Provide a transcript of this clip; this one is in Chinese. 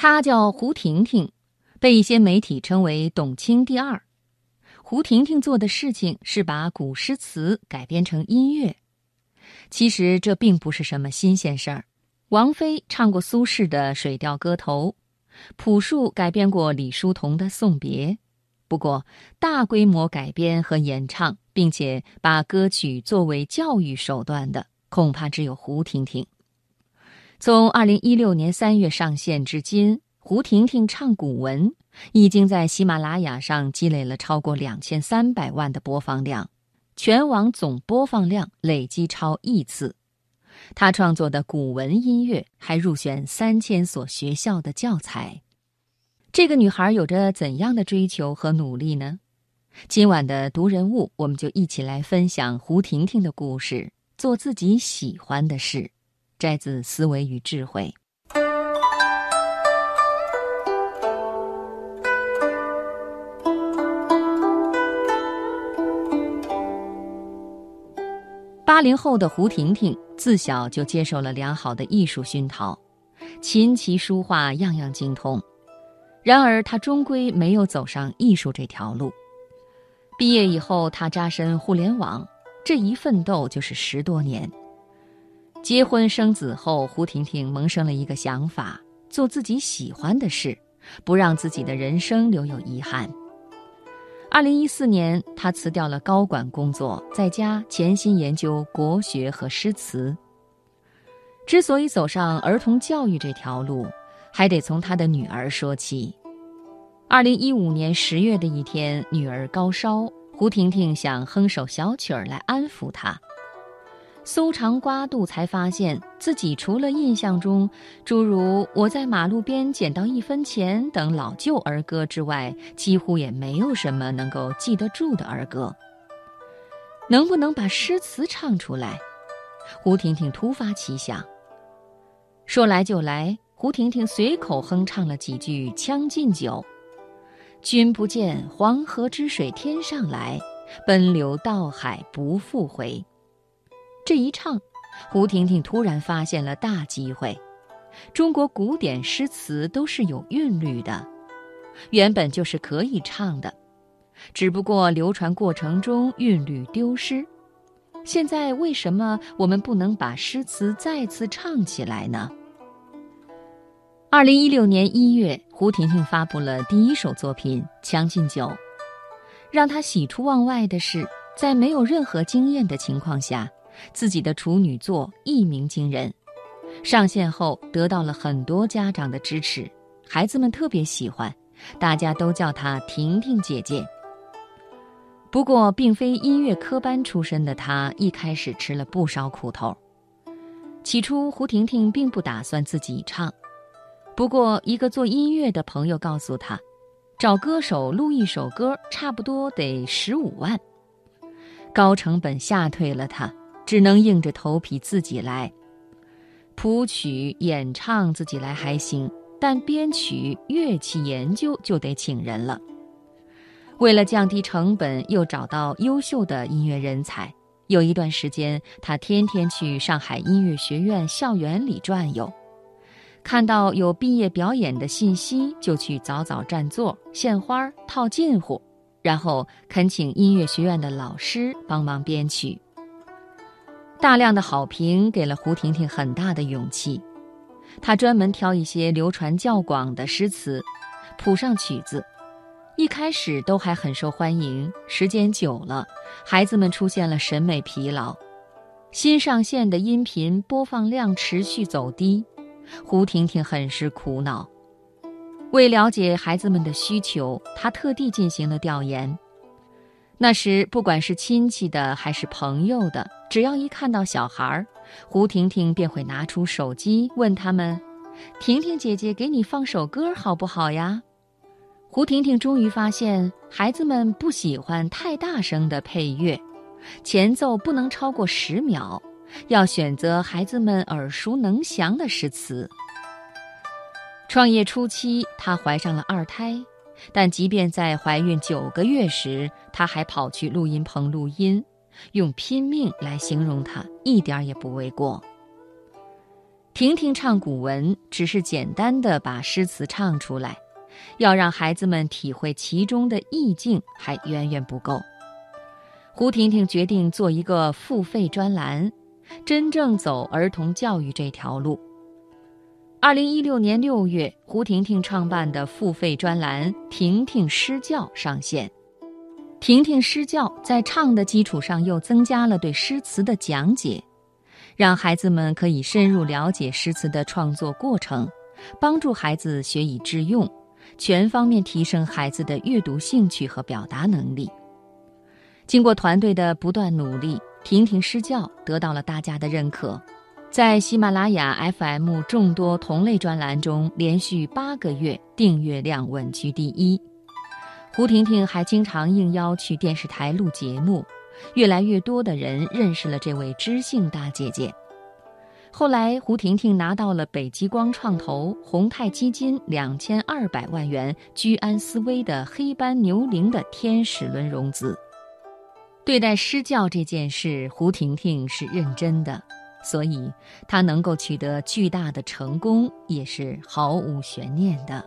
她叫胡婷婷，被一些媒体称为“董卿第二”。胡婷婷做的事情是把古诗词改编成音乐。其实这并不是什么新鲜事儿。王菲唱过苏轼的《水调歌头》，朴树改编过李叔同的《送别》。不过，大规模改编和演唱，并且把歌曲作为教育手段的，恐怕只有胡婷婷。从二零一六年三月上线至今，胡婷婷唱古文。已经在喜马拉雅上积累了超过两千三百万的播放量，全网总播放量累计超亿次。他创作的古文音乐还入选三千所学校的教材。这个女孩有着怎样的追求和努力呢？今晚的读人物，我们就一起来分享胡婷婷的故事：做自己喜欢的事。摘自《思维与智慧》。八零后的胡婷婷自小就接受了良好的艺术熏陶，琴棋书画样样精通。然而，她终归没有走上艺术这条路。毕业以后，她扎身互联网，这一奋斗就是十多年。结婚生子后，胡婷婷萌生了一个想法：做自己喜欢的事，不让自己的人生留有遗憾。二零一四年，他辞掉了高管工作，在家潜心研究国学和诗词。之所以走上儿童教育这条路，还得从他的女儿说起。二零一五年十月的一天，女儿高烧，胡婷婷想哼首小曲儿来安抚她。搜肠刮肚，才发现自己除了印象中诸如“我在马路边捡到一分钱”等老旧儿歌之外，几乎也没有什么能够记得住的儿歌。能不能把诗词唱出来？胡婷婷突发奇想。说来就来，胡婷婷随口哼唱了几句《将进酒》：“君不见黄河之水天上来，奔流到海不复回。”这一唱，胡婷婷突然发现了大机会。中国古典诗词都是有韵律的，原本就是可以唱的，只不过流传过程中韵律丢失。现在为什么我们不能把诗词再次唱起来呢？二零一六年一月，胡婷婷发布了第一首作品《将进酒》，让她喜出望外的是，在没有任何经验的情况下。自己的处女作一鸣惊人，上线后得到了很多家长的支持，孩子们特别喜欢，大家都叫她婷婷姐姐。不过，并非音乐科班出身的她，一开始吃了不少苦头。起初，胡婷婷并不打算自己唱，不过一个做音乐的朋友告诉她，找歌手录一首歌，差不多得十五万，高成本吓退了她。只能硬着头皮自己来，谱曲、演唱自己来还行，但编曲、乐器研究就得请人了。为了降低成本，又找到优秀的音乐人才，有一段时间，他天天去上海音乐学院校园里转悠，看到有毕业表演的信息，就去早早占座、献花、套近乎，然后恳请音乐学院的老师帮忙编曲。大量的好评给了胡婷婷很大的勇气，她专门挑一些流传较广的诗词，谱上曲子。一开始都还很受欢迎，时间久了，孩子们出现了审美疲劳，新上线的音频播放量持续走低，胡婷婷很是苦恼。为了解孩子们的需求，她特地进行了调研。那时，不管是亲戚的还是朋友的，只要一看到小孩儿，胡婷婷便会拿出手机问他们：“婷婷姐姐，给你放首歌好不好呀？”胡婷婷终于发现，孩子们不喜欢太大声的配乐，前奏不能超过十秒，要选择孩子们耳熟能详的诗词。创业初期，她怀上了二胎。但即便在怀孕九个月时，她还跑去录音棚录音，用拼命来形容她一点也不为过。婷婷唱古文只是简单的把诗词唱出来，要让孩子们体会其中的意境还远远不够。胡婷婷决定做一个付费专栏，真正走儿童教育这条路。二零一六年六月，胡婷婷创办的付费专栏《婷婷诗教》上线。婷婷诗教在唱的基础上，又增加了对诗词的讲解，让孩子们可以深入了解诗词的创作过程，帮助孩子学以致用，全方面提升孩子的阅读兴趣和表达能力。经过团队的不断努力，婷婷诗教得到了大家的认可。在喜马拉雅 FM 众多同类专栏中，连续八个月订阅量稳居第一。胡婷婷还经常应邀去电视台录节目，越来越多的人认识了这位知性大姐姐。后来，胡婷婷拿到了北极光创投、宏泰基金两千二百万元居安思危的黑斑牛羚的天使轮融资。对待施教这件事，胡婷婷是认真的。所以，他能够取得巨大的成功，也是毫无悬念的。